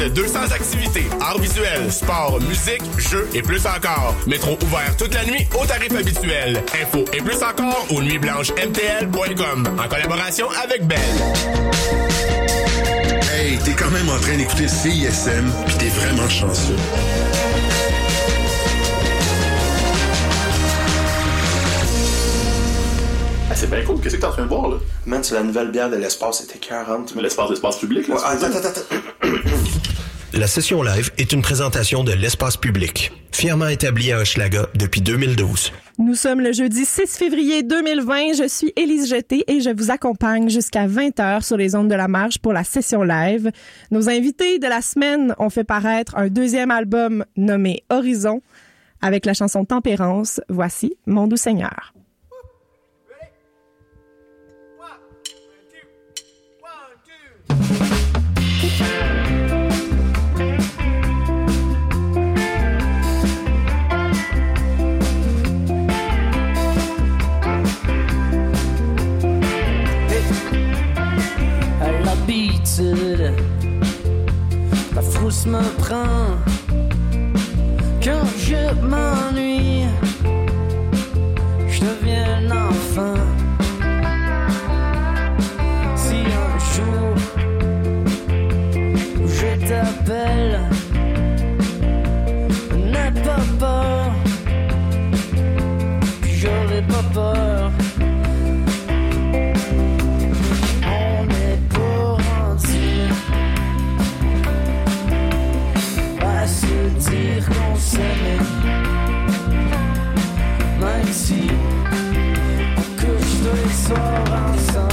de 200 activités, arts visuels, sport, musique, jeux et plus encore. Métro ouvert toute la nuit au tarif habituel. Info et plus encore au nuitblanchemtl.com en collaboration avec Belle. Hey, t'es quand même en train d'écouter CISM, pis t'es vraiment chanceux. C'est bien cool. Qu'est-ce que t'es en train de voir, là? Man, c'est la nouvelle bière de l'espace, c'était 40. L'espace, l'espace public, là? Ouais, attends, attends, attends. La session live est une présentation de l'espace public, fièrement établie à Hochelaga depuis 2012. Nous sommes le jeudi 6 février 2020. Je suis Élise Jeté et je vous accompagne jusqu'à 20h sur les ondes de la marge pour la session live. Nos invités de la semaine ont fait paraître un deuxième album nommé Horizon avec la chanson Tempérance. Voici Mon doux Seigneur. La frousse me prend quand je m'ennuie. Je deviens enfant. Couche tous les soirs ensemble.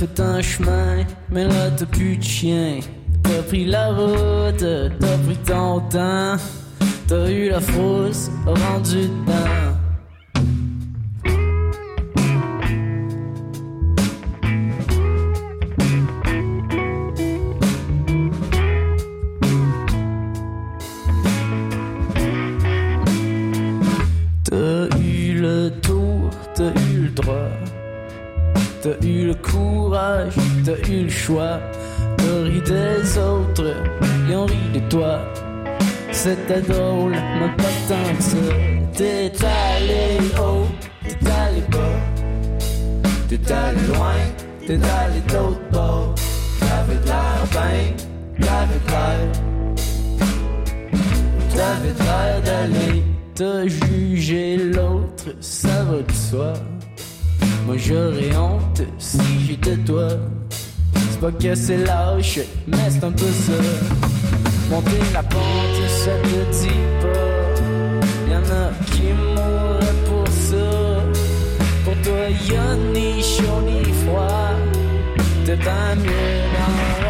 Fait un chemin, mais là t'as plus de chien. T'as pris la route, t'as pris ton temps. T'as eu la frousse, rendu dedans. T'es allé haut, t'es allé bas. T'es allé loin, t'es allé d'autre bord. T'avais de l'air ben, t'avais de l'air. T'avais de l'air d'aller te juger l'autre, ça va de soi. Moi j'aurais honte si j'étais toi. C'est pas que c'est lâche, mais c'est un peu ça. Monter la pente, ça te dit pas. Qui mourraient pour ça. Pour toi, y'a ni chaud ni froid. T'es bien mieux d'en là.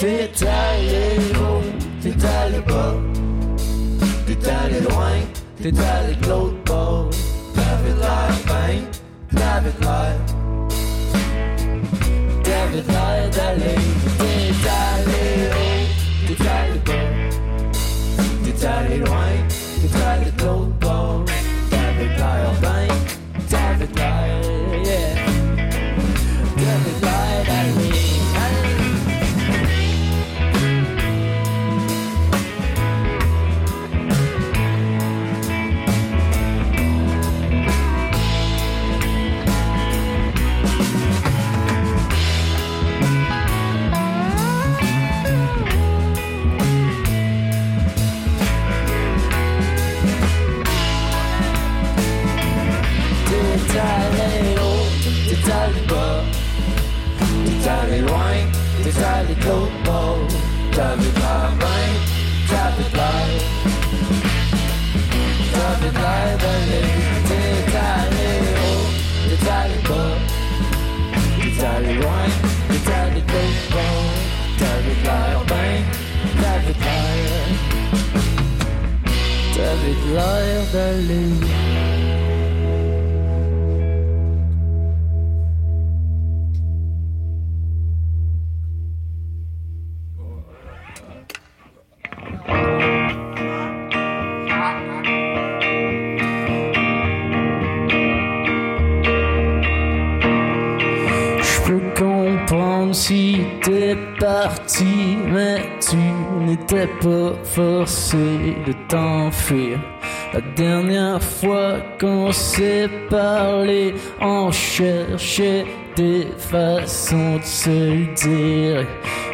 T'es allé haut, t'es allé bas. T'es allé loin, t'es allé de l'autre. T'avais de l'air fin, t'avais de l'air. T'avais de l'air d'aller. T'es allé haut, t'es allé t'es allé de l'autre bord. T'avais de l'air bien, t'avais de l'air. T'avais de l'air d'aller. T'es allé haut, t'es allé bas. T'es allé loin, t'es allé de forcé de t'enfuir. La dernière fois qu'on s'est parlé, on cherchait des façons de se le dire.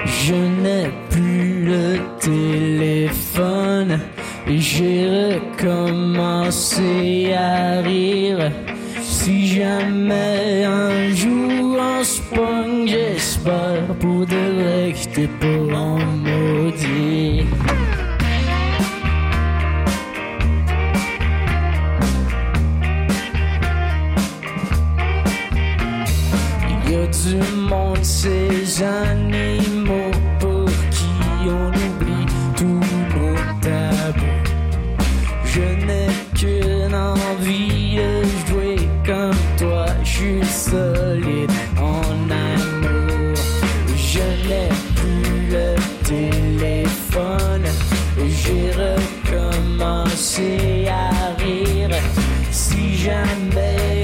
Je n'ai plus le téléphone et j'ai recommencé à rire. Si jamais un jour on se j'espère pour de vrai que t'es en maudit. Animaux pour qui on oublie tous nos tabous. Je n'ai qu'une envie de jouer comme toi, je suis solide en amour. Je n'ai plus le téléphone, j'ai recommencé à rire. Si jamais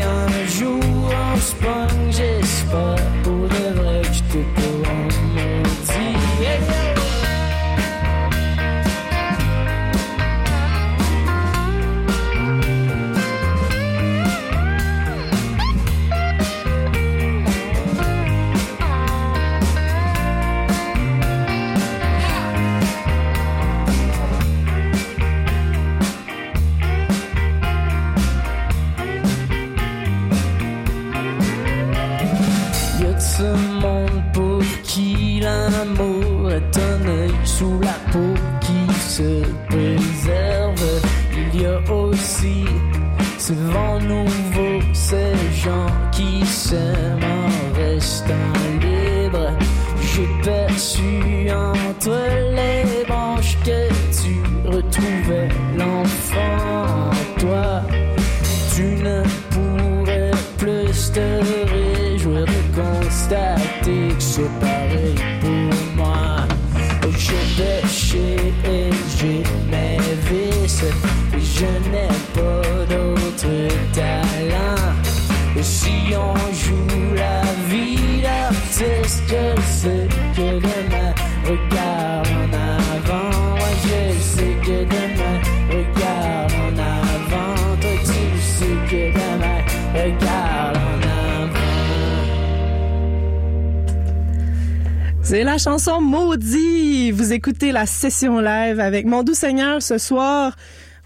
session live avec Mon Doux Seigneur ce soir.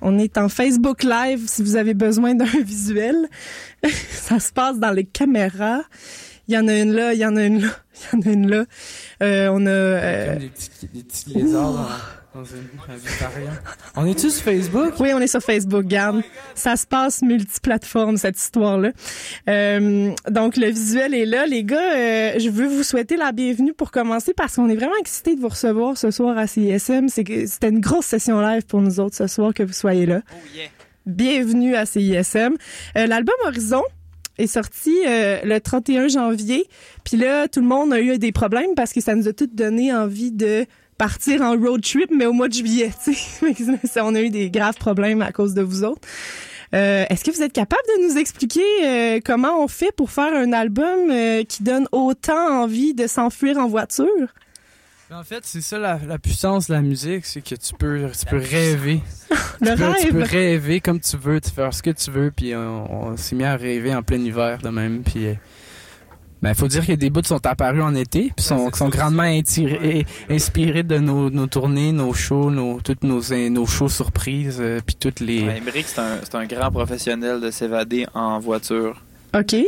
On est en Facebook Live si vous avez besoin d'un visuel. Ça se passe dans les caméras. Il y en a une là, il y en a une là, il y en a une là. Euh, on a... euh, Comme des petits, des petits lézards dans, dans une. On est-tu sur Facebook? Oui, on est sur Facebook, garde. Ça se passe multiplateforme, cette histoire-là. Euh, donc, le visuel est là. Les gars, euh, je veux vous souhaiter la bienvenue pour commencer parce qu'on est vraiment excités de vous recevoir ce soir à CISM. C'est que c'était une grosse session live pour nous autres ce soir que vous soyez là. Oh yeah. Bienvenue à CISM. Euh, L'album Horizon est sorti euh, le 31 janvier. Puis là, tout le monde a eu des problèmes parce que ça nous a tout donné envie de partir en road trip, mais au mois de juillet. tu sais. on a eu des graves problèmes à cause de vous autres. Euh, Est-ce que vous êtes capable de nous expliquer euh, comment on fait pour faire un album euh, qui donne autant envie de s'enfuir en voiture? En fait, c'est ça la, la puissance de la musique, c'est que tu peux, tu peux rêver. Le tu, peux, tu peux rêve. rêver comme tu veux, tu faire ce que tu veux, puis on, on s'est mis à rêver en plein hiver de même, puis ben faut dire que des bouts sont apparus en été, puis sont, sont grandement intirés- inspirés de nos, nos tournées, nos shows, nos toutes nos nos shows surprises, euh, puis toutes les Ouais, c'est un, c'est un grand professionnel de s'évader en voiture. OK. Ouais,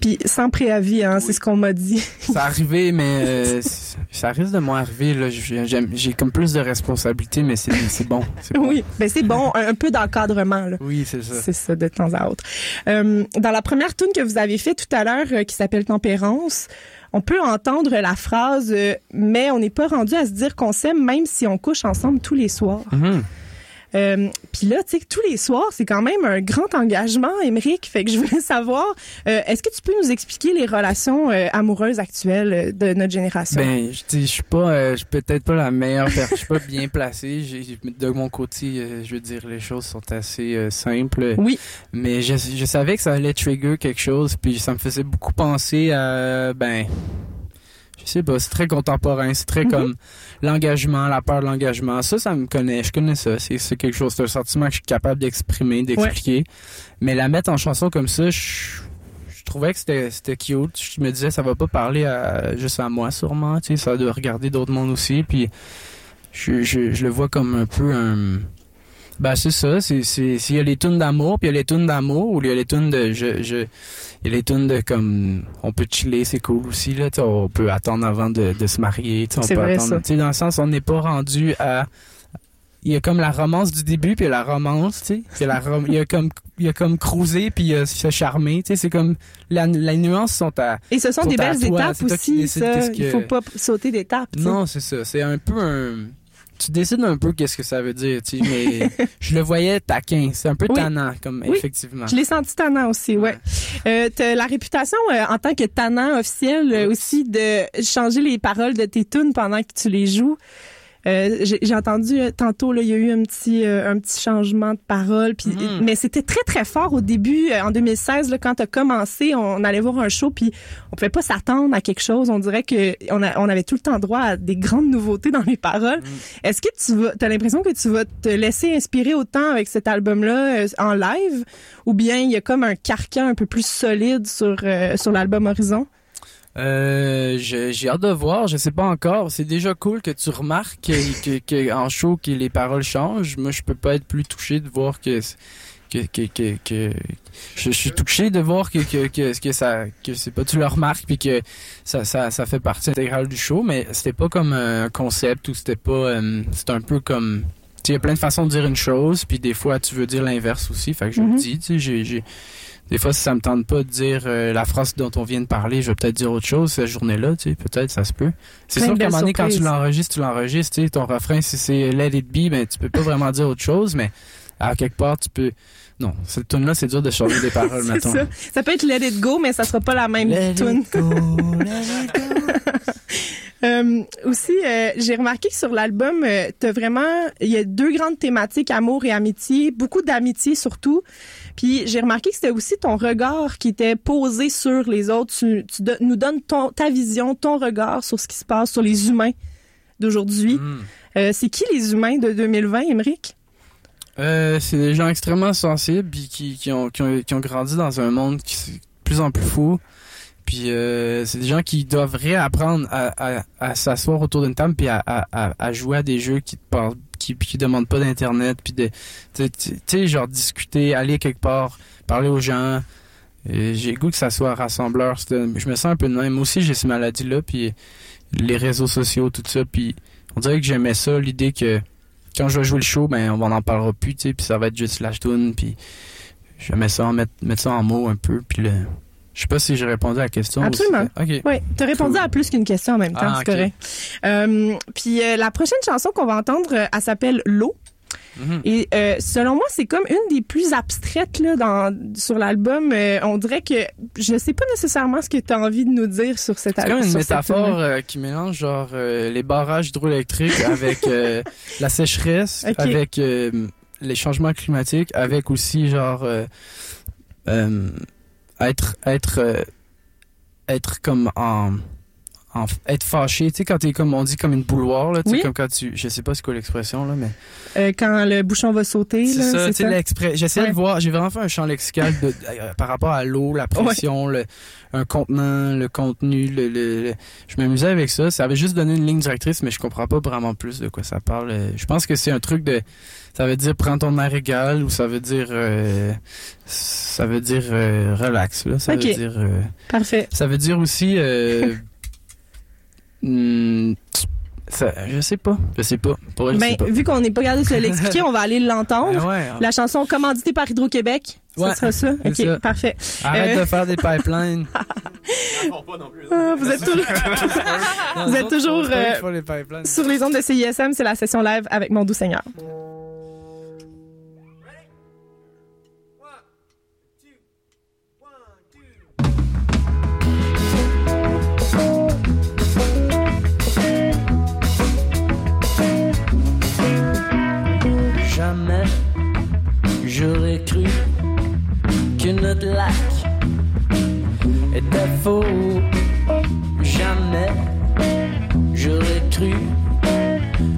Puis sans préavis, hein, c'est ce qu'on m'a dit. Ça arrivé, mais euh, ça risque de moins arriver. Là. J'ai comme plus de responsabilités, mais c'est c'est bon. Oui, ben c'est bon, un, un peu d'encadrement là. Oui, c'est ça. C'est ça, de temps à autre. Euh, dans la première tune que vous avez fait tout à l'heure, euh, qui s'appelle Tempérance, on peut entendre la phrase euh, Mais on n'est pas rendu à se dire qu'on s'aime même si on couche ensemble tous les soirs Mhm. Euh, Puis là, tu sais, que tous les soirs, c'est quand même un grand engagement, Émeric. Fait que je voulais savoir, euh, est-ce que tu peux nous expliquer les relations euh, amoureuses actuelles euh, de notre génération? Ben, je suis pas, je suis peut-être pas la meilleure personne, je suis pas bien placé. J'ai- De mon côté, je veux dire, les choses sont assez simples. Oui. Mais je, je savais que ça allait trigger quelque chose, puis ça me faisait beaucoup penser à, ben, je sais pas, c'est très contemporain, c'est très comme l'engagement, la peur de l'engagement. Ça, ça me connaît, je connais ça. C'est quelque chose, c'est un sentiment que je suis capable d'exprimer, d'expliquer. Mais la mettre en chanson comme ça, je, je trouvais que c'était c'était cute. Je me disais, ça va pas parler à, juste à moi sûrement, tu sais, ça doit regarder d'autres mondes aussi. Puis je, je, je le vois comme un peu un... Ben c'est ça, c'est c'est s'il y a les tunes d'amour, puis il y a les tunes d'amour, ou il y a les tunes de je je il y a les tunes de comme on peut chiller, c'est cool aussi là, on peut attendre avant de, de se marier, on C'est peut vrai, attendre, ça. tu sais dans le sens on n'est pas rendu à il y a comme la romance du début puis il y a la romance, tu sais, Puis il y a la rom- il y a comme il y a comme cruiser puis il y a se charmer, tu sais, c'est comme la les nuances sont à Et ce sont des belles toi, étapes aussi, ça. qu'est-ce Il que- faut pas sauter d'étapes. non, c'est ça. C'est un peu un. Tu décides un peu qu'est-ce que ça veut dire, tu sais, mais je le voyais taquin. C'est un peu Oui. tannant, comme Oui. effectivement. Je l'ai senti tannant aussi, ouais. Euh, t'as la réputation euh, en tant que tannant officiel euh, aussi de changer les paroles de tes tunes pendant que tu les joues. Euh, j'ai entendu euh, tantôt là, il y a eu un petit euh, un petit changement de parole puis Mhm. mais c'était très très fort au début euh, en 2016 là, quand tu as commencé, on, allait voir un show puis on pouvait pas s'attendre à quelque chose, on dirait que on, a- on avait tout le temps droit à des grandes nouveautés dans les paroles. Est-ce que tu vas as l'impression que tu vas te laisser inspirer autant avec cet album là en live ou bien il y a comme un carcan un peu plus solide sur euh, sur l'album Horizon? Euh, j'ai hâte de voir, je sais pas encore. C'est déjà cool que tu remarques que, que, que en show que les paroles changent. Moi, je peux pas être plus touché de voir que que que, que, je, je suis touché de voir que, que, que, que ça, que c'est pas tu le remarques puis que ça, ça, ça fait partie intégrale du show, mais c'était pas comme un concept ou c'était pas, euh, c'était un peu comme, il y a plein de façons de dire une chose puis des fois tu veux dire l'inverse aussi, fait que je Mhm. le dis, tu sais, j'ai, des fois si ça me tente pas de dire euh, la phrase dont on vient de parler, je vais peut-être dire autre chose cette journée-là, tu sais, peut-être ça se peut. C'est sûr qu'à un moment donné, quand tu l'enregistres, tu l'enregistres, tu sais, ton refrain, si c'est Let It Be, ben, tu peux pas vraiment dire autre chose, mais à quelque part, tu peux... Non, cette tune là c'est dur de changer des paroles, mettons. ça. Ça peut être Let It Go, mais ça sera pas la même tune. go, let it go. Euh, aussi, euh, j'ai remarqué que sur l'album, euh, t'as vraiment, il y a deux grandes thématiques, amour et amitié, beaucoup d'amitié surtout. Puis j'ai remarqué que c'était aussi ton regard qui était posé sur les autres. Tu, tu do- nous donnes ton, ta vision, ton regard sur ce qui se passe, sur les humains d'aujourd'hui. Mm. Euh, c'est qui les humains de 2020, Émeric? Euh, c'est des gens extrêmement sensibles puis qui, qui, ont, qui, ont, qui ont grandi dans un monde qui est de plus en plus fou. Puis euh, c'est des gens qui doivent réapprendre à, à, s'asseoir autour d'une table puis à, à, jouer à des jeux qui te parlent, qui, qui demandent pas d'internet puis de tu sais, genre discuter, aller quelque part, parler aux gens. J'ai goût que ça soit rassembleur. Je me sens un peu de même. Moi aussi j'ai ces maladies là puis les réseaux sociaux tout ça puis on dirait que j'aimais ça l'idée que quand je vais jouer le show, ben on en parlera plus, tu sais, puis ça va être juste slash tune, puis j'aimais ça, en mettre, mettre ça en mots un peu, puis le... Je sais pas si j'ai répondu à la question. Absolument. Oui, tu as répondu Cool. à plus qu'une question en même temps, Ah, c'est correct. Euh, puis euh, la prochaine chanson qu'on va entendre, euh, elle s'appelle L'eau. Mhm. Et euh, selon moi, c'est comme une des plus abstraites là, dans, sur l'album. Euh, on dirait que je sais pas nécessairement ce que tu as envie de nous dire sur cette C'est comme une métaphore euh, qui mélange genre les barrages hydroélectriques avec la sécheresse, avec les changements climatiques, avec aussi genre être être euh, être comme en, en être fâché, tu sais quand t'es comme on dit comme une bouloire là, tu sais Oui. comme quand tu je sais pas c'est quoi l'expression là mais Euh, quand le bouchon va sauter, c'est là, ça, tu sais l'exprès Ouais. de voir, j'ai vraiment fait un champ lexical de, euh, par rapport à l'eau, la pression, le un contenant, le contenu, le, le- le- je m'amusais avec ça, ça avait juste donné une ligne directrice mais je comprends pas vraiment plus de quoi ça parle. Euh, Je pense que c'est un truc de ça veut dire prends ton air égal ou ça veut dire euh, ça veut dire relax là, ça veut dire Parfait. ça veut dire aussi hmm, ça, je sais pas, je sais pas. Pour elle, je Ben, sais pas. vu qu'on n'est pas capable de se l'expliquer, on va aller l'entendre. Ah ouais, La chanson commanditée par Hydro-Québec. Ouais, ça sera ça? OK, ça. parfait. Arrête Euh, de faire des pipelines. Ah, vous êtes toujours, Non, Vous êtes toujours, euh, pour les pipelines. sur les ondes de CISM, c'est la session live avec Mon Doux Seigneur. Jamais j'aurais cru que notre lac était faux. Jamais j'aurais cru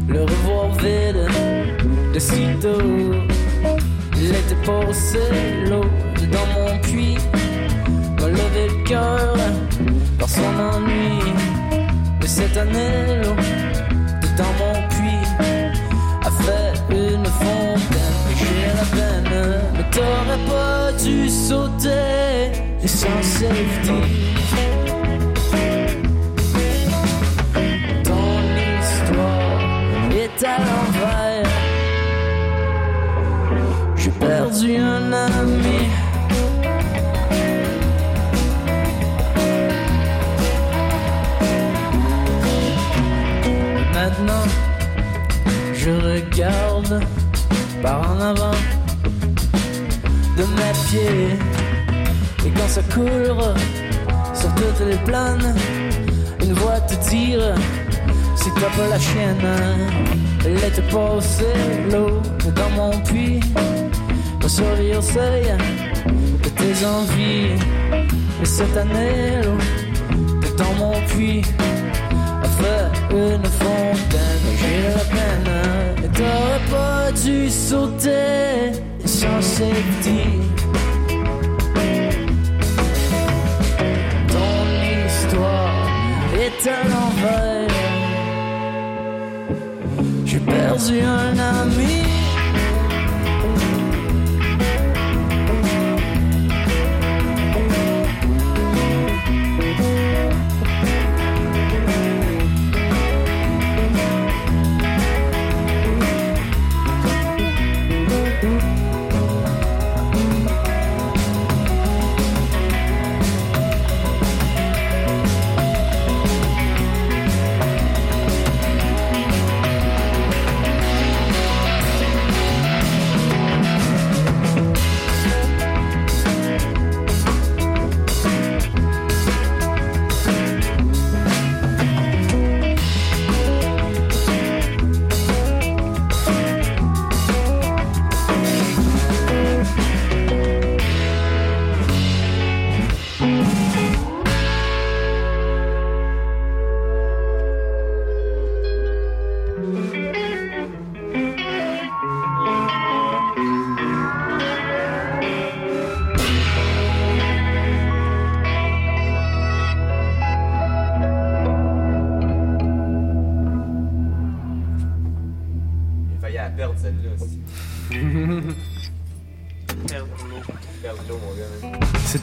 le revoir vide de sitôt. Était passé l'eau dans mon puits, m'a levé le cœur par son ennui. De cette année, l'eau dans mon mais t'aurais pas dû sauter sans safety. Ton histoire est à l'envers. J'ai perdu un ami. Maintenant je regarde par en avant de mes pieds. Et quand ça coule sur toutes les planes une voix te dire si t'as pas la chienne elle était passée l'eau dans mon puits. Me surveiller au seuil de tes envies. Et cette année l'eau dans mon puits. A fait une fontaine j'ai la peine. Et t'aurais pas dû sauter sans ton histoire est à l'envers j'ai perdu un ami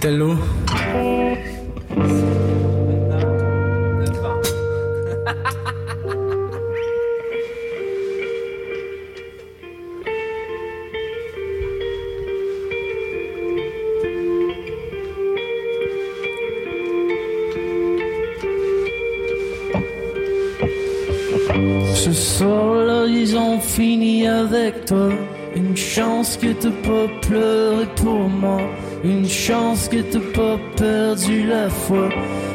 Ce soir-là, ils ont fini avec toi. Une chance que t'as pas pleuré pour moi. Une chance que t'as pas perdu la foi.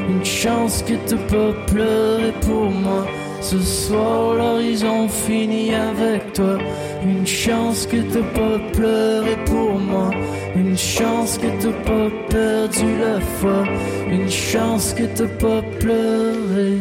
Une chance que t'as pas pleuré pour moi. Ce soir-là, ils ont fini avec toi. Une chance que t'as pas pleuré pour moi. Une chance que t'as pas perdu la foi. Une chance que t'as pas pleuré.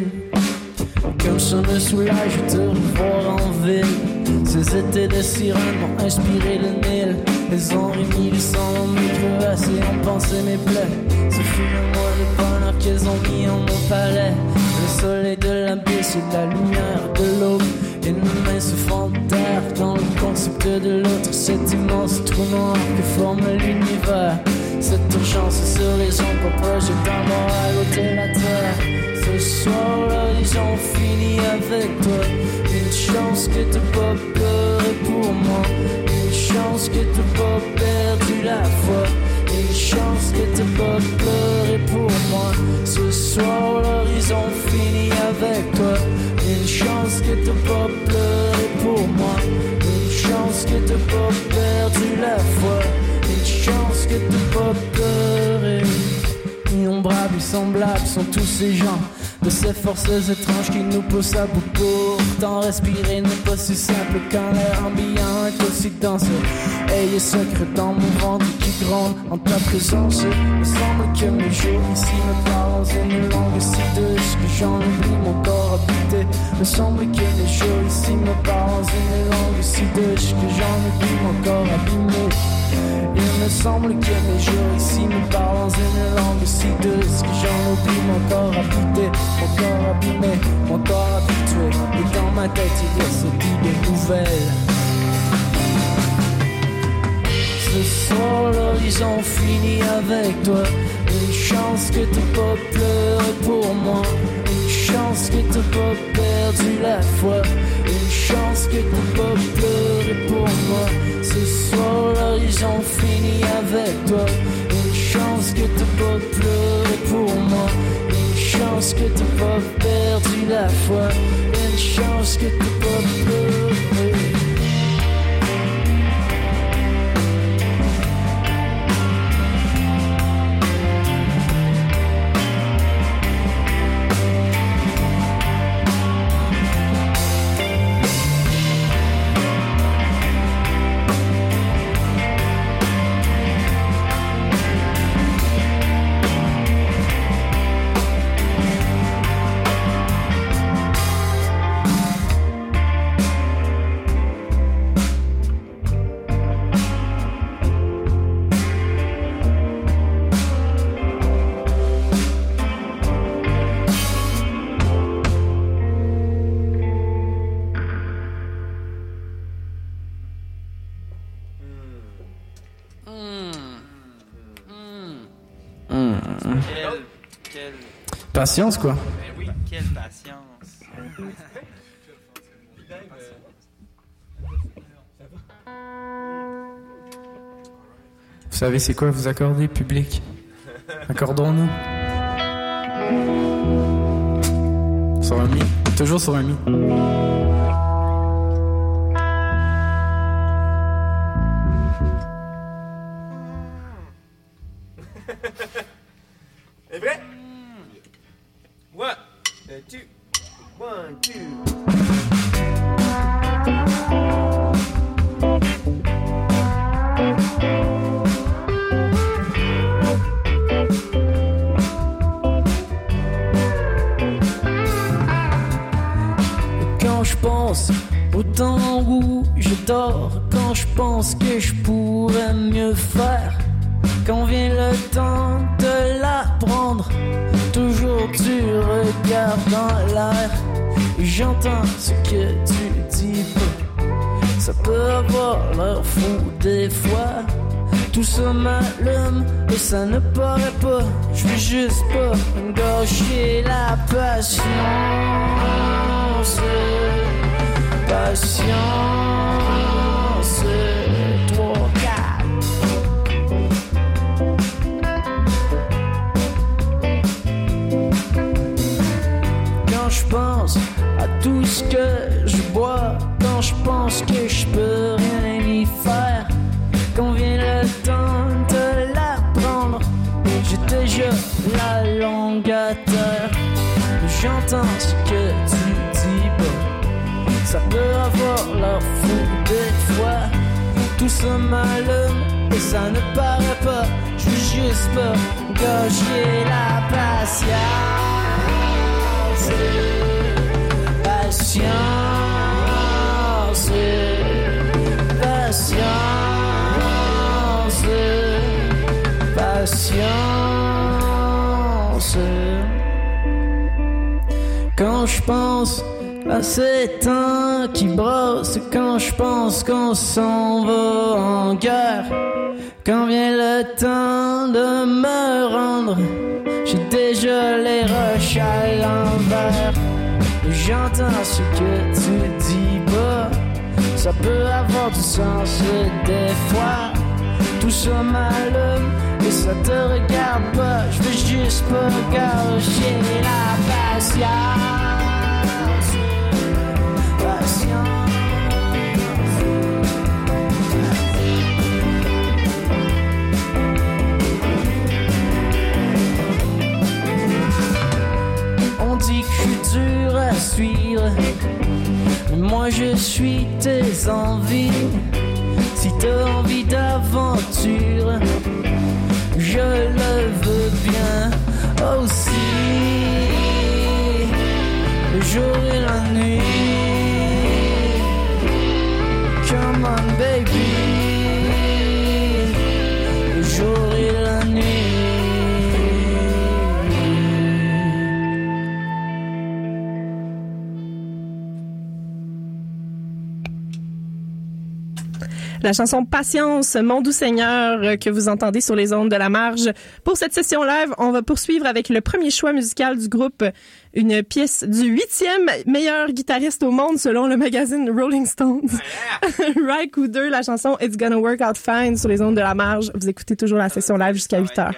Comme ça me soulage de te revoir en ville. Ces étés de sirène m'ont inspiré le Nil. Ils ont remis le sang dans mes crevasses et ont mes plaies. Ce fut le mois de bonheur qu'ils ont mis en mon palais. Le soleil de l'abysse et la lumière de l'aube. Et nos mains se terre dans le concept de l'autre. Cet immense trou noir que forme l'univers. Cette urgence sur les projeter un mort à l'autre de la terre. Ce soir-là, ils ont fini avec toi. Une chance que t'as pas pleuré pour moi. Une chance que t'as pas perdu la foi. Une chance que t'as pas pleuré pour moi. Ce soir-là, ils ont fini avec toi. Une chance que t'as pas pleuré pour moi. Une chance que t'as pas perdu la foi. Une chance que t'as pas pleuré. Innombrables semblables sont tous ces gens de ces forces étranges qui nous poussent à bout. Pourtant, respirer n'est pas si simple quand l'air ambiant est aussi dense. Ayez secret dans mon ventre qui gronde en ta présence. Il semble que mes jours ici me parlent une langue si douce que j'en oublie mon corps habité. Il semble que mes jours ici me parlent une langue si douce que j'en oublie mon corps abîmé. Me semble que mes jours ici me parlent dans une langue si douce que j'en oublie mon corps habité, mon corps abîmé, mon corps habitué. Et dans ma tête il y a cette idée nouvelle. Ce soir-là, ils ont fini avec toi. Une chance que t'as pas pleuré pour moi. Une chance que t'as pas perdu la foi. Une chance que t'as pas pleuré pour moi. Ce soir-là, ils ont fini avec toi. Une chance que t'as pas pleuré pour moi. Une chance que t'as pas perdu la foi. Une chance que t'as pas. Patience, quoi. oui, quelle patience. Vous savez, c'est quoi vous accorder, public? Accordons-nous. Sur un. Toujours sur un. Que je bois, quand je pense que je peux rien y faire, quand vient le temps de l'apprendre, j'ai déjà la langue à terre. J'entends ce que tu dis pas, ça peut avoir l'air fou des fois. Tout ça m'allume et ça ne paraît pas. Je juste pas gâcher la patience. Patience, patience, patience. Quand je pense à ces temps qui brossent, quand je pense qu'on s'en va en guerre, quand vient le temps de me rendre, j'ai déjà les roches à l'envers. J'entends ce que tu dis pas, ça peut avoir du sens des fois. Tout ça m'allume et ça te regarde pas. Je veux juste pas gâcher la patience. Dit à suivre. Moi je suis tes envies. Si t'as envie d'aventure, je le veux bien aussi. Le jour et la nuit. La chanson Patience, mon doux Seigneur, euh, que vous entendez sur les ondes de la marge. Pour cette session live, on va poursuivre avec le premier choix musical du groupe, une pièce du huitième meilleur guitariste au monde selon le magazine Rolling Stones. Ry Cooder, la chanson It's Gonna Work Out Fine sur les ondes de la marge. Vous écoutez toujours la session live jusqu'à 8 heures.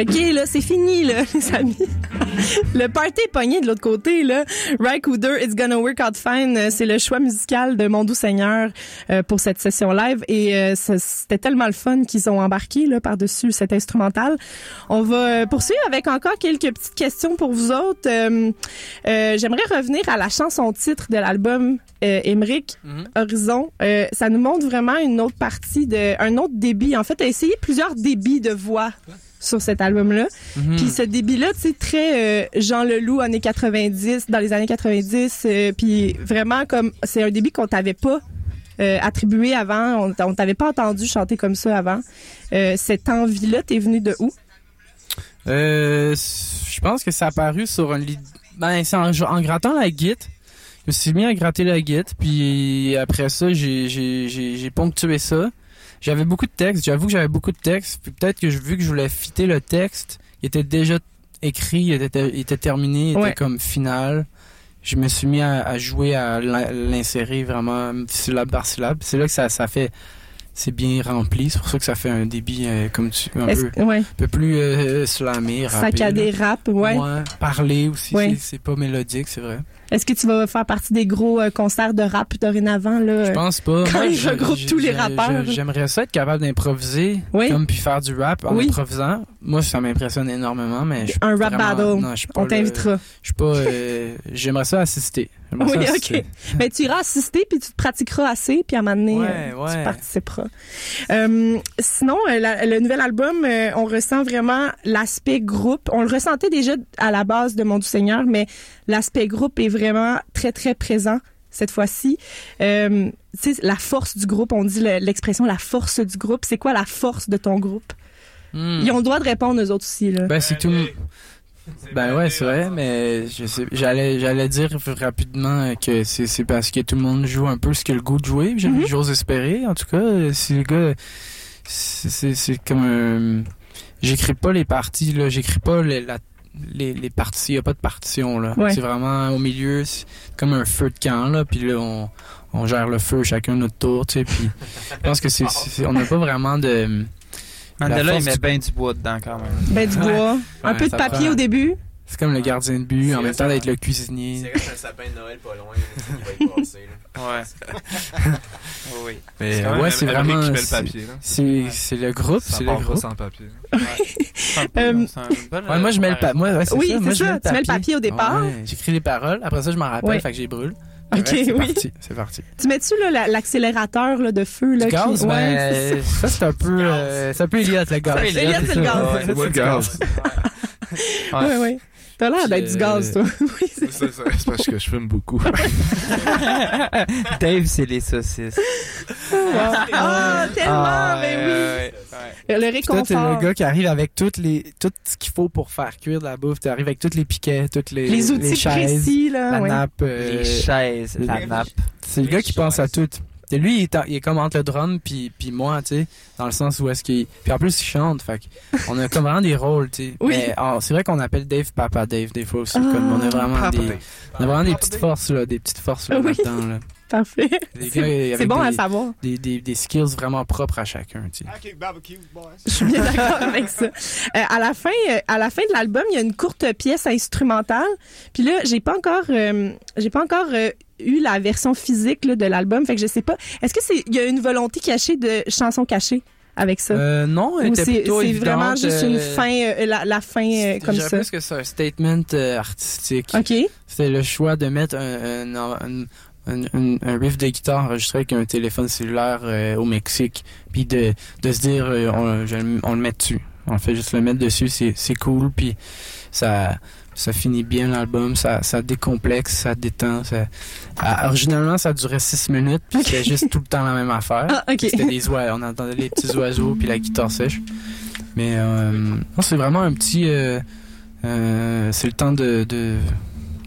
OK, là, c'est fini, là, les amis. le party est pogné de l'autre côté, là. Rycooder, It's Gonna Work Out Fine, euh, c'est le choix musical de Mon Doux Seigneur euh, pour cette session live. Et euh, c'était tellement le fun qu'ils ont embarqué là par-dessus cet instrumental. On va poursuivre avec encore quelques petites questions pour vous autres. Euh, J'aimerais revenir à la chanson titre de l'album euh, Emmerich, Horizon. Euh, ça nous montre vraiment une autre partie, de, un autre débit. En fait, tu as essayé plusieurs débits de voix sur cet album-là. Mhm. Puis ce débit-là, tu sais, très euh, Jean Leloup, années 90, dans les années 90. euh, puis vraiment, comme c'est un débit qu'on t'avait pas euh, attribué avant. On, t'avait pas entendu chanter comme ça avant. Cette envie-là, t'es venue de où? Je pense que ça a apparu sur un lit. Ben, c'est en, en grattant la guite. Je me suis mis à gratter la guite, puis après ça, j'ai ponctué ça. J'avais beaucoup de textes, j'avoue que j'avais beaucoup de textes, puis peut-être que je- vu que je voulais fitter le texte, il était déjà écrit, il était, il était terminé, il Ouais. était comme final. Je me suis mis à, à jouer, à l'in- l'insérer vraiment syllabe par syllabe. C'est là que ça, ça fait, c'est bien rempli. C'est pour ça que ça fait un débit euh, comme tu, un peu, ouais. peu plus euh, slamé, rappé, Saccadé rap, ouais. Ouais, parler aussi, Ouais. c'est pas mélodique, c'est vrai. Est-ce que tu vas faire partie des gros euh, concerts de rap dorénavant? Là, Je pense pas. Quand Moi, je- regroupent je- tous les rappeurs. J'aimerais ça être capable d'improviser, Oui. comme puis faire du rap en Oui. improvisant. Moi, ça m'impressionne énormément, mais je Un rap vraiment- battle. Non, je On le- t'invitera. Je suis pas. euh, J'aimerais ça assister. Oui, ça OK. Mais tu iras assister, puis tu te pratiqueras assez, puis à un moment donné, Ouais, euh, ouais. tu participeras. Euh, sinon, la- le nouvel album, on ressent vraiment l'aspect groupe. On le ressentait déjà à la base de Mon Doux Seigneur, mais l'aspect groupe est vraiment très, très présent cette fois-ci. Euh, tu sais, la force du groupe, on dit le- l'expression la force du groupe. C'est quoi la force de ton groupe? Hmm. Ils ont le droit de répondre, eux autres aussi. Là. Ben, c'est tout. Ben ouais, c'est vrai, mais je sais, j'allais, j'allais dire rapidement que c'est, c'est parce que tout le monde joue un peu ce qu'il a le goût de jouer. J'ai- Mhm. J'ose espérer. En tout cas, si le gars, c'est, c'est, c'est comme un, j'écris pas les parties là, j'écris pas les, la- les, les parties. Y a pas de partition là. Ouais. C'est vraiment au milieu, c'est comme un feu de camp là. Puis là, on, on gère le feu chacun notre tour, tu sais. Puis je pense que c'est, c'est- on n'a pas vraiment de. Mandela, la il met du- bien du bois dedans quand même. Ben, du bois. un Ouais, peu de ça papier prend- au début. C'est comme le gardien de but, en même temps d'être le C'est cuisinier. reste un sapin de Noël pas loin, il va y passer. Là. Ouais. Oui. Mais C'est quand même ouais, c'est vraiment. c'est- papier. C'est c'est le groupe, Ça c'est le groupe. sans papier. Euh, Ouais, moi je mets le papier. Moi, ouais, c'est Oui, ça. Moi, c'est je ça. mets Tu mets le papier au départ. Ouais, J'écris les paroles. Après ça, je m'en rappelle, Ouais. fait que j'y brûle. Ok, c'est oui. parti. C'est parti. Tu mets-tu là, la- l'accélérateur là, de feu? Là, Du gaz, qui... Ouais, ben, ça c'est un peu, euh, c'est un peu Elliot le gaz. Elliot, c'est le gaz. C'est le gaz. ça. Ouais, ouais. T'as l'air d'être du gaz, euh, toi. oui, c'est C'est ça, c'est parce que je fume beaucoup. Dave, c'est les saucisses. Ah, tellement, Ah, mais oui. ouais, ouais. Le toi, t'es le gars qui arrive avec toutes les, tout ce qu'il faut pour faire cuire de la bouffe. Tu arrives avec tous les piquets, toutes les, Les outils chaises, précis, là. la ouais. nappe. euh, Les chaises, la les- nappe. C'est le gars qui pense à tout. Lui, il est, en- il est comme entre le drum puis, puis moi, tu sais, dans le sens où est-ce qu'il... Puis en plus, il chante, fait on a comme vraiment des rôles, tu sais. Oui. Mais oh, c'est vrai qu'on appelle Dave Papa Dave des fois aussi. Ah, comme on a vraiment Papa des... Dave. On a vraiment des petites forces, là, des petites forces là, Oui. là-dedans, là. Parfait. C'est gars avec c'est bon à des- savoir. Des, des, des skills vraiment propres à chacun, tu sais. Je suis bien d'accord avec ça. Euh, à la fin, euh, à la fin de l'album, il y a une courte pièce instrumentale. Puis là, j'ai pas encore, euh, j'ai pas encore euh, eu la version physique là, de l'album. Fait que je sais pas. Est-ce que c'est, il y a une volonté cachée de chansons cachées avec ça? Euh, non, c'est, vraiment juste une euh, fin, euh, la, la fin euh, comme ça? plus que c'est un statement artistique. OK. C'était le choix de mettre un, un, riff de guitare enregistré avec un téléphone cellulaire au Mexique, puis de, de se dire on, je on le met dessus. On fait juste le mettre dessus, c'est c'est cool, puis ça ça finit bien l'album, ça, ça décomplexe, ça détend. Ça... Ah, originalement, ça durait six minutes, puis c'était juste tout le temps la même affaire. Ah. C'était des oiseaux, on entendait les petits oiseaux, puis la guitare sèche. Mais euh, c'est vraiment un petit... euh, euh, c'est le temps de... de...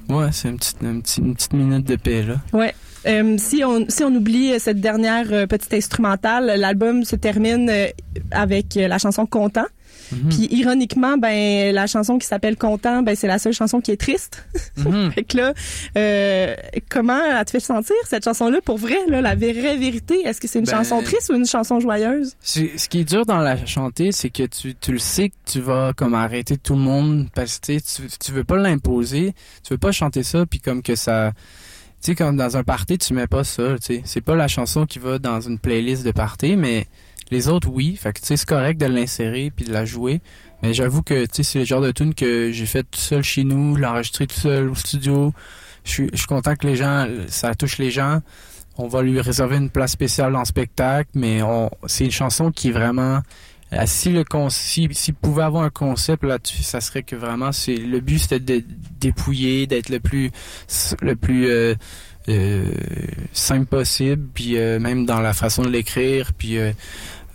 Ouais, c'est une petite, une minute de paix, là. Ouais. Euh, si on si on oublie cette dernière petite instrumentale, l'album se termine avec la chanson Content. Mhm. Puis ironiquement, ben la chanson qui s'appelle Content, ben c'est la seule chanson qui est triste. Mhm. fait que là, euh, comment elle te fait sentir cette chanson-là pour vrai, là, la vraie vérité? Est-ce que c'est une Ben- chanson triste ou une chanson joyeuse? Ce qui est dur dans la chanter, c'est que tu, tu le sais que tu vas comme arrêter tout le monde parce que tu tu veux pas l'imposer, tu veux pas chanter ça puis comme que ça tu sais comme dans un party tu mets pas ça, tu sais, c'est pas la chanson qui va dans une playlist de party mais les autres oui, fait que tu sais c'est correct de l'insérer puis de la jouer. Mais j'avoue que tu sais c'est le genre de tune que j'ai fait tout seul chez nous, l'enregistrer tout seul au studio. Je suis content que les gens ça touche les gens. On va lui réserver une place spéciale en spectacle, mais on, c'est une chanson qui est vraiment. euh, Si le con, si, s'il pouvait avoir un concept là-dessus, ça serait que vraiment c'est le but c'était de dépouiller, d'être le plus le plus euh, euh, simple possible, puis même dans la façon de l'écrire, puis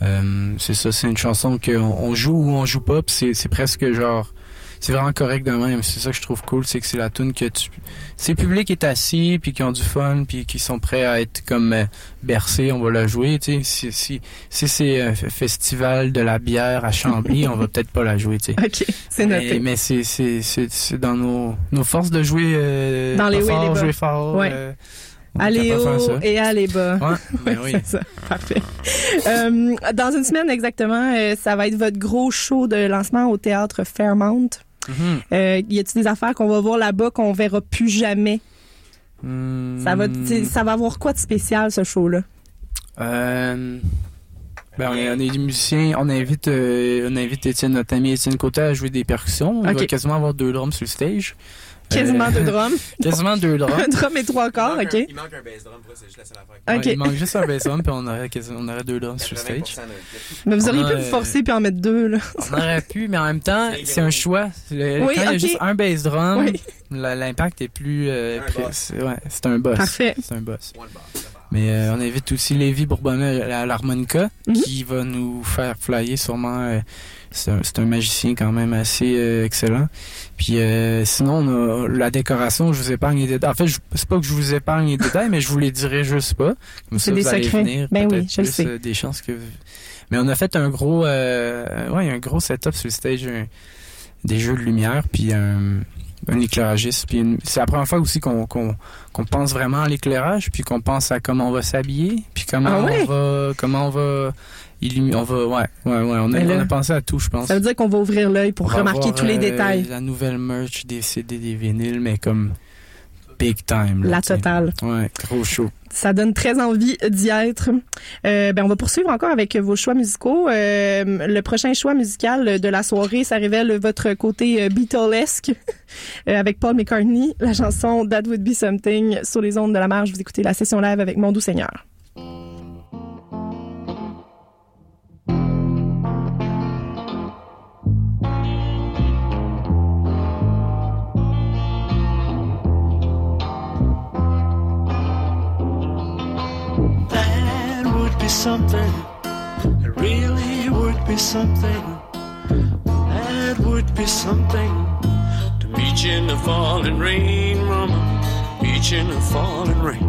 euh, euh, c'est ça, c'est une chanson qu'on on joue ou on joue pas, c'est, c'est presque genre c'est vraiment correct de même. C'est ça que je trouve cool, c'est que c'est la tune que tu, si le public est assis puis qui ont du fun puis qui sont prêts à être comme euh, bercés, on va la jouer. Tu sais, si si si c'est un festival de la bière à Chambly, on va peut-être pas la jouer. Tu sais. Ok, c'est noté. Mais, mais c'est c'est c'est c'est dans nos nos forces de jouer euh, Dans les pas jouer fort. Ouais. On faire haut et aller bas. Ouais, ben oui. c'est ça. Parfait. Euh, dans une semaine exactement, euh, ça va être votre gros show de lancement au théâtre Fairmount. Mhm. Euh, y a-t-il des affaires qu'on va voir là-bas qu'on verra plus jamais? Hmm. Ça va, ça va avoir quoi de spécial, ce show-là? Euh, ben on, est, on est des musiciens, on invite, euh, on invite Étienne, notre ami Étienne Côté à jouer des percussions. Il Ok. va quasiment avoir deux drums sur le stage. Quasiment deux drums. quasiment deux drums. Un drum et trois manque OK? un- il manque un bass drum, pour ça, c'est juste la seule affaire. Ouais, Ok. il manque juste un bass drum, puis on aurait, on aurait deux drums sur le 80% stage. Mais vous auriez pu vous forcer puis en mettre deux, là. On aurait pu, mais en même temps, C'est un choix. Le- Oui, quand il y a juste un bass drum, Oui. l'impact est plus... euh, c'est- ouais, un boss. Parfait. C'est un boss. Mais euh, on invite aussi Lévi Bourbonnais à l'harmonica Mhm. qui va nous faire flyer sûrement. euh, c'est un, c'est un magicien quand même assez euh, excellent. Puis euh, sinon, la décoration, je vous épargne les détails. En fait, je- c'est pas que je vous épargne les détails, mais je vous les dirai juste pas. Comme C'est ça, des vous allez secrets. venir, Ben oui, je plus, sais. euh, des chances que... Mais on a fait un gros... Euh, ouais, un gros setup sur le stage. un- des jeux de lumière, puis un, un éclairagiste. Puis une- c'est la première fois aussi qu'on qu'on qu'on pense vraiment à l'éclairage, puis qu'on pense à comment on va s'habiller, puis comment Ah on va comment on va on va ouais ouais ouais on a, là, on a pensé à tout je pense. Ça veut dire qu'on va ouvrir l'œil pour On remarquer avoir, tous les euh, détails. La nouvelle merch des CD des vinyles mais comme big time. là, La totale. Ouais, gros show. Ça donne très envie d'y être. Euh, ben, on va poursuivre encore avec vos choix musicaux. Euh, le prochain choix musical de la soirée, ça révèle votre côté euh, Beatlesque avec Paul McCartney, la chanson That Would Be Something sur les ondes de la marge. Vous écoutez la session live avec Mon Doux Seigneur. Something. It really would be something. That would be something. To meet you in the falling rain, mama. Meet you in the falling rain.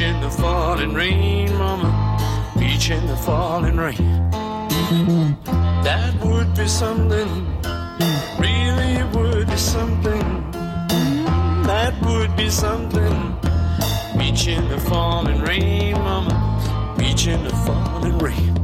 You in the falling rain, mama. You in the falling rain. That would be something. Really would be something. That would be something. Beach in the falling rain, mama. You in the falling rain.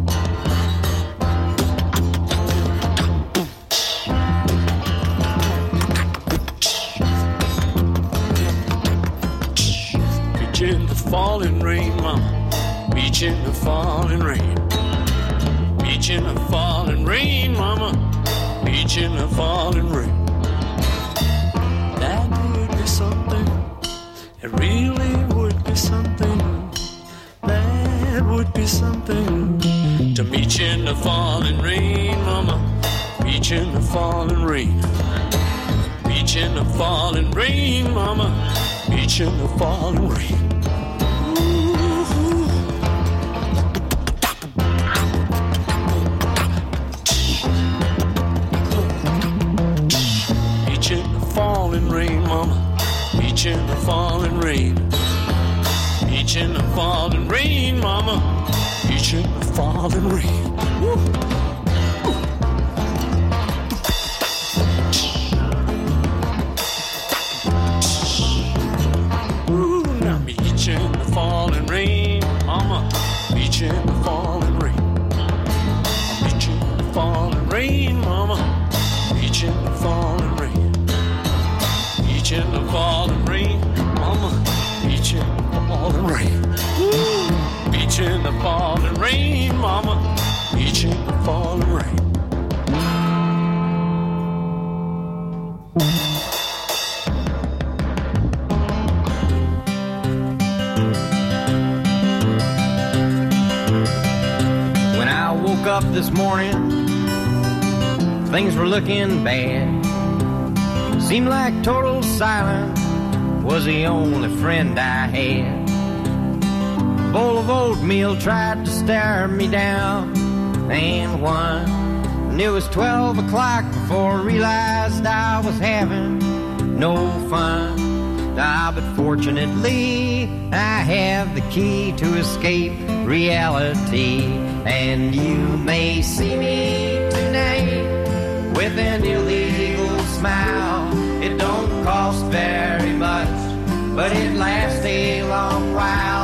Beach in the falling rain, mama. You in the falling rain. Beach in the falling rain, mama. Beach in the falling rain. That would be something. It really would be something. That would be something. To meet you in the falling rain, mama. Beach in the falling rain. Beach in the falling rain, mama. The. Beach in the falling rain, rain. Beach in the falling rain, mama. Each in the falling rain. Woo. Falling rain, mama. In the falling rain. When I woke up this morning, things were looking bad. Seemed like total silence was the only friend I had. Bowl of oatmeal tried to stare me down, and one. And it was 12 o'clock before I realized I was having no fun. Ah, but fortunately, I have the key to escape reality. And you may see me tonight with an illegal smile. It don't cost very much, but it lasts a long while.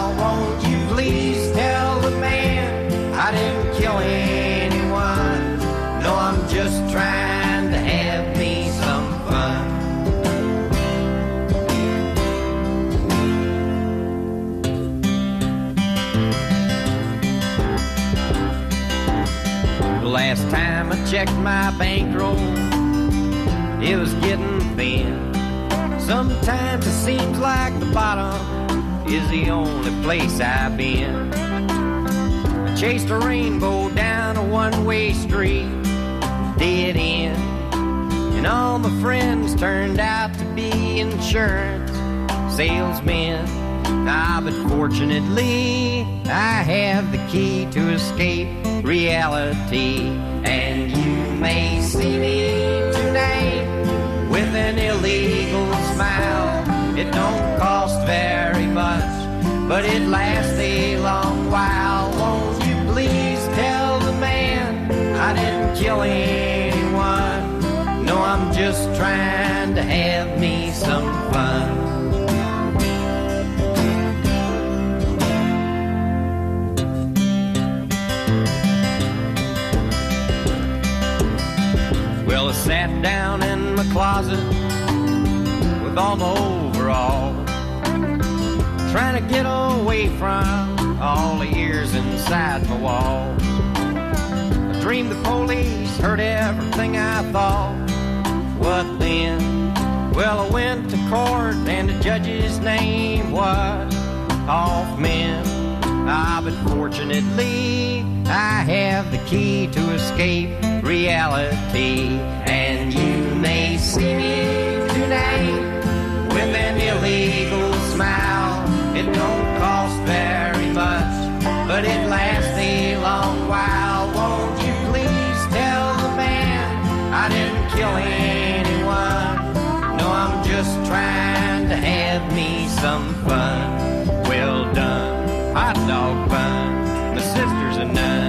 Last time I checked my bankroll, it was getting thin. Sometimes it seems like the bottom is the only place I've been. I chased a rainbow down a one-way street, dead end. And all my friends turned out to be insurance salesmen. Ah, but fortunately, I have the key to escape reality. And you may see me tonight with an illegal smile. It don't cost very much, but it lasts a long while. Won't you please tell the man I didn't kill anyone? No, I'm just trying to have me some fun. Closet with all my overalls, trying to get away from all the years inside my wall. I dreamed the police heard everything I thought. What then? Well, I went to court and the judge's name was Hoffman. Ah, but fortunately, I have the key to escape reality. And you see me tonight with an illegal smile. It don't cost very much, but it lasts a long while. Won't you please tell the man I didn't kill anyone? No, I'm just trying to have me some fun. Well done, hot dog bun. My sister's a nun.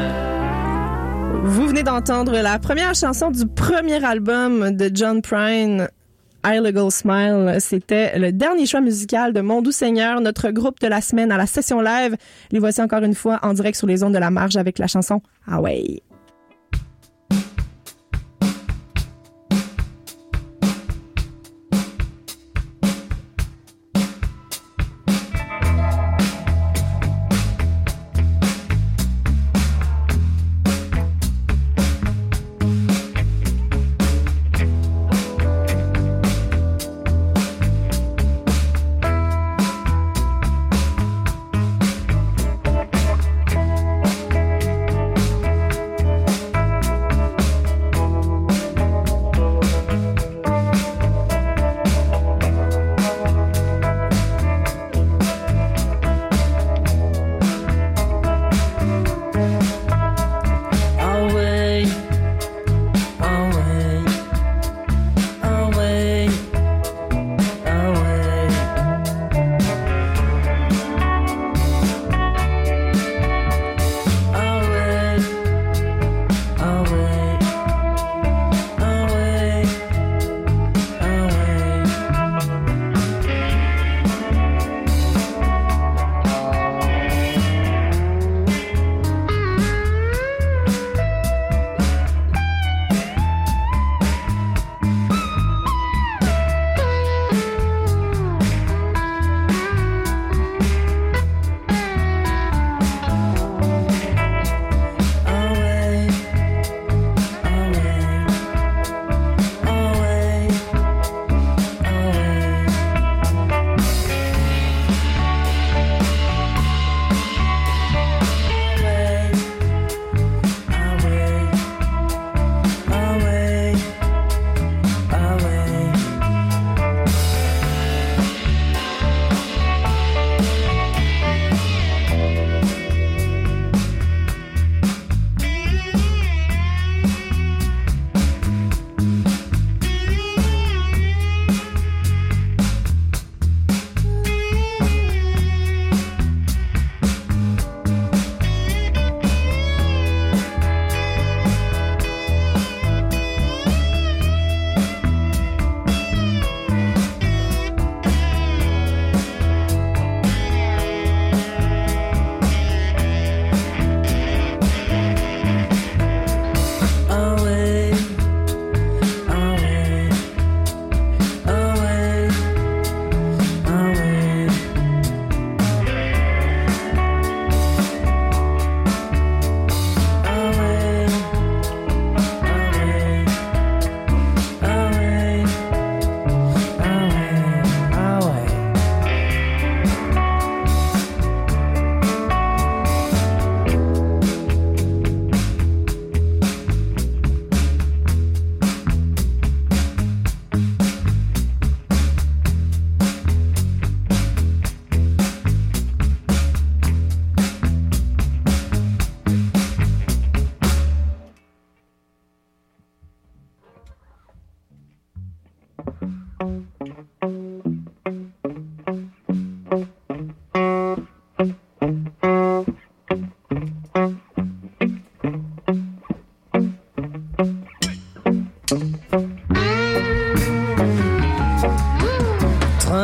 Vous venez d'entendre la première chanson du premier album de John Prine. Illegal Smile, c'était le dernier choix musical de Mon Doux Seigneur, notre groupe de la semaine à la session live. Les voici encore une fois en direct sur les ondes de la marge avec la chanson Ah.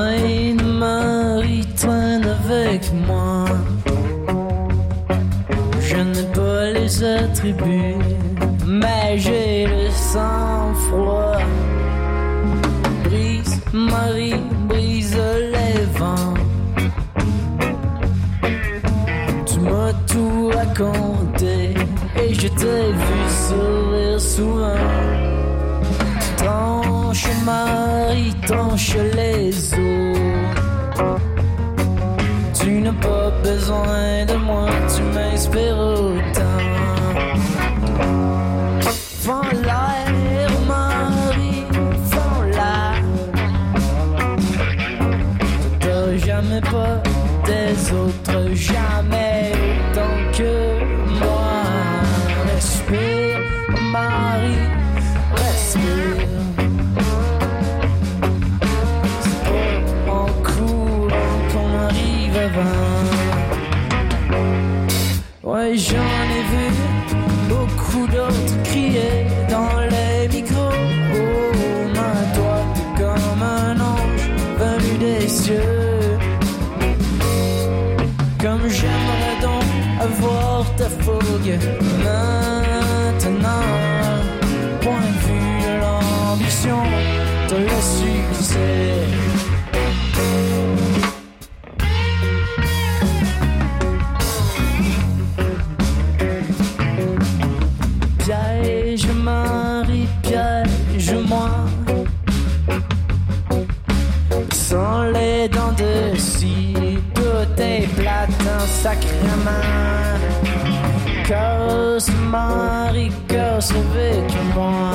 Traîne Marie, traîne avec moi. Je n'ai pas les attributs, mais j'ai le sang-froid. Brise Marie, brise les vents. Tu m'as tout raconté et je t'ai vu sourire souvent. Tranche Marie, tranche les os. Besoin de moi, tu m'inspires autant. Fends l'air, Marie, fends l'air. T'as jamais pas des autres, jamais Marie, curse avec moi.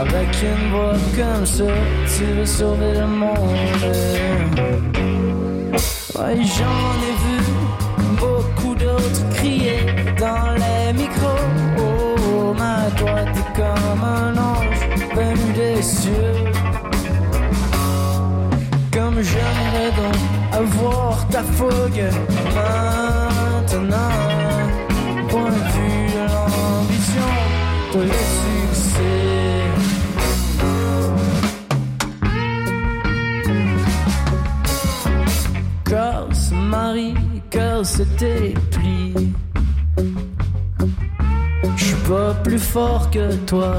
Avec une voix comme ça, tu veux sauver le monde. Ouais, j'en ai vu beaucoup d'autres crier dans les micros. Oh, ma toi, t'es comme un ange venu des cieux. Comme j'aimerais donc avoir ta fougue maintenant. Le succès. Corse, Marie, Corse, tes plis. Je suis pas plus fort que toi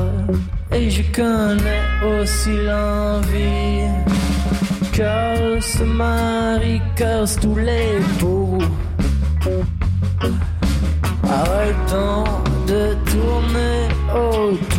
et je connais aussi l'envie. Corse, Marie, Corse, tous les beaux. Arrêtons Oh.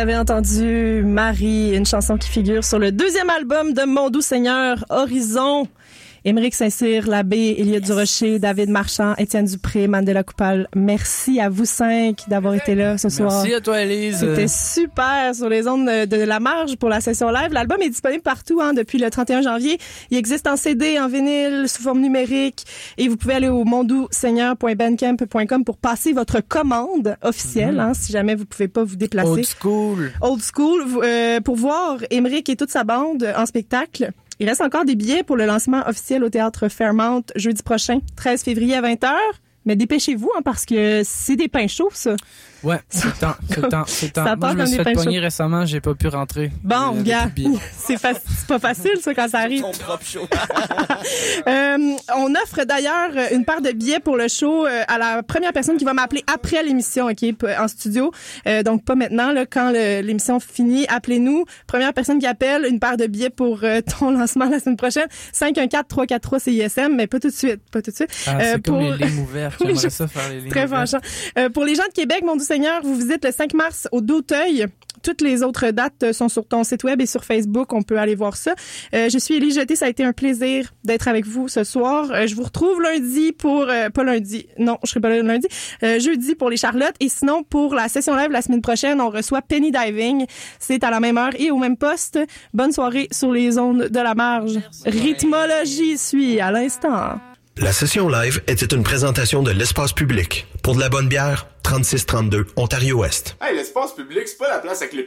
Avez entendu Marie, une chanson qui figure sur le deuxième album de Mon Doux Seigneur, Horizon. Émeric Saint-Cyr, Labbé, Elia Durocher, David Marchand, Étienne Dupré, Mandela Coupal. Merci à vous cinq d'avoir été là ce soir. Merci à toi, Elise. C'était super sur les ondes de la marge pour la session live. L'album est disponible partout hein, depuis le 31 janvier. Il existe en CD, en vinyle, sous forme numérique. Et vous pouvez aller au mondouxseigneur.bandcamp.com pour passer votre commande officielle, Mhm. hein, si jamais vous pouvez pas vous déplacer. Old school. Old School euh, pour voir Emmerich et toute sa bande en spectacle. Il reste encore des billets pour le lancement officiel au théâtre Fairmount jeudi prochain, 13 février à 20h. Mais dépêchez-vous, hein, parce que c'est des pains chauds, ça. Ouais, c'est le temps, c'est le temps, c'est le temps. Ça Moi, je me suis des fait pains pogner chauds. récemment, j'ai pas pu rentrer. Bon, Euh, gars, c'est fa- pas facile, ça, quand ça arrive. Euh, on offre d'ailleurs une paire de billets pour le show euh, à la première personne qui va m'appeler après l'émission, OK, en studio. Euh, donc, pas maintenant, là, quand l'émission finit, appelez-nous. Première personne qui appelle, une paire de billets pour euh, ton lancement la semaine prochaine. 514-343-CISM, mais pas tout de suite, pas tout de suite. Ah, Euh, c'est comme les lignes ouvertes. J'aimerais ça faire les lignes Très fâchant. Euh, pour les gens de Québec, mon doux Seigneur, vous visitez le 5 mars au D'auteuil. Toutes les autres dates euh, sont sur ton site web et sur Facebook. On peut aller voir ça. Euh, je suis Élie Jeté. Ça a été un plaisir d'être avec vous ce soir. Euh, je vous retrouve lundi pour... euh, pas lundi. Non, je serai pas là lundi. Euh, jeudi pour les Charlottes. Et sinon, pour la session live la semaine prochaine, on reçoit Penny Diving. C'est à la même heure et au même poste. Bonne soirée sur les ondes de la marge. Rythmologie suit à l'instant. La session live était une présentation de l'espace public. Pour de la bonne bière, 3632 Ontario-Ouest. Hey, l'espace public, c'est pas la place avec les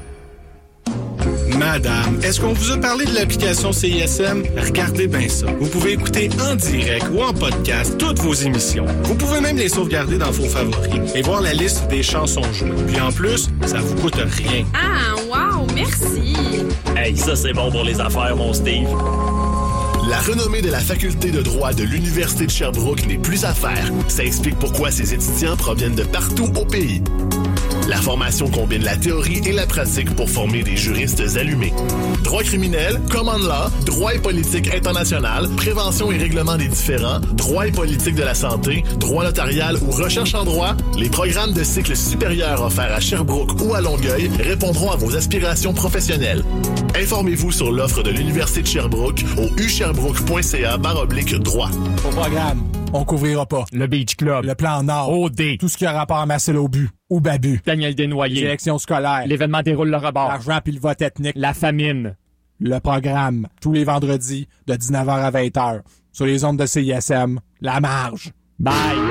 Madame, est-ce qu'on vous a parlé de l'application CISM? Regardez bien ça. Vous pouvez écouter en direct ou en podcast toutes vos émissions. Vous pouvez même les sauvegarder dans vos favoris et voir la liste des chansons jouées. Puis en plus, ça vous coûte rien. Ah, wow, merci. Hey, ça c'est bon pour les affaires, mon Steve. La renommée de la faculté de droit de l'Université de Sherbrooke n'est plus à faire. Ça explique pourquoi ses étudiants proviennent de partout au pays. La formation combine la théorie et la pratique pour former des juristes allumés. Droit criminel, common law, droit et politique international, prévention et règlement des différends, droit et politique de la santé, droit notarial ou recherche en droit, les programmes de cycle supérieur offerts à Sherbrooke ou à Longueuil répondront à vos aspirations professionnelles. Informez-vous sur l'offre de l'Université de Sherbrooke au usherbrooke.ca baroblique droit. Au programme, on couvrira pas. Le Beach Club. Le plan Nord. OD. Tout ce qui a rapport à Marcel Aubu ou Babu. Daniel Desnoyers. Les élections scolaires. L'événement déroule le rebord. L'argent puis le vote ethnique. La famine. Le programme, tous les vendredis, de 19h à 20h. Sur les ondes de CISM. La marge. Bye.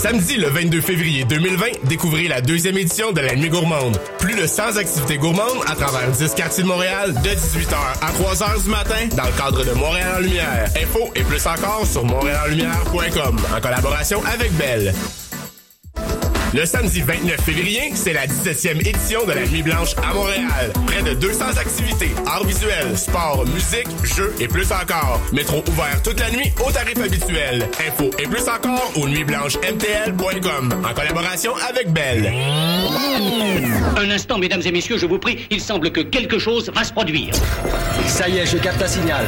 Samedi le 22 février 2020, découvrez la deuxième édition de la Nuit gourmande. Plus de 100 activités gourmandes à travers 10 quartiers de Montréal de 18h à 3h du matin dans le cadre de Montréal en Lumière. Info et plus encore sur montréalenlumière.com en collaboration avec Belle. Le samedi 29 février, c'est la 17e édition de la Nuit Blanche à Montréal. Près de 200 activités, arts visuels, sport, musique, jeux et plus encore. Métro ouvert toute la nuit au tarif habituel. Info et plus encore au nuitblanchemtl.com en collaboration avec Belle. Un instant, mesdames et messieurs, je vous prie, il semble que quelque chose va se produire. Ça y est, je capte un signal.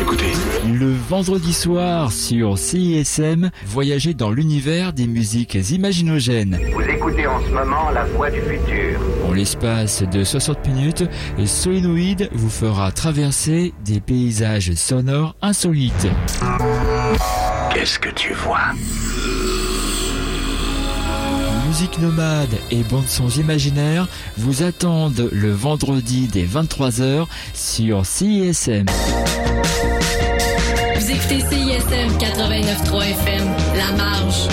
Écoutez. Le vendredi soir sur CISM, voyagez dans l'univers des musiques imaginogènes. Vous écoutez en ce moment la voix du futur. En l'espace de 60 minutes, Solenoid vous fera traverser des paysages sonores insolites. Qu'est-ce que tu vois? Musique nomade et bandes sons imaginaires vous attendent le vendredi dès 23h sur CISM. Vous écoutez CISM 89.3 FM, La Marge.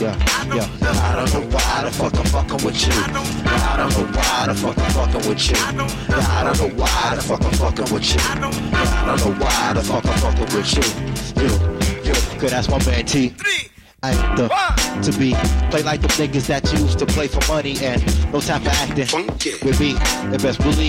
Yeah, yeah. I don't know why the fuck I'm fucking with you. I don't know why the fuck I'm fucking with you. I don't know why the fuck I'm fucking with you. I don't know why the fuck I'm fucking with you. You, you, my man T. I the to be play like the niggas that used to play for money and no time for acting. With me, and best believe.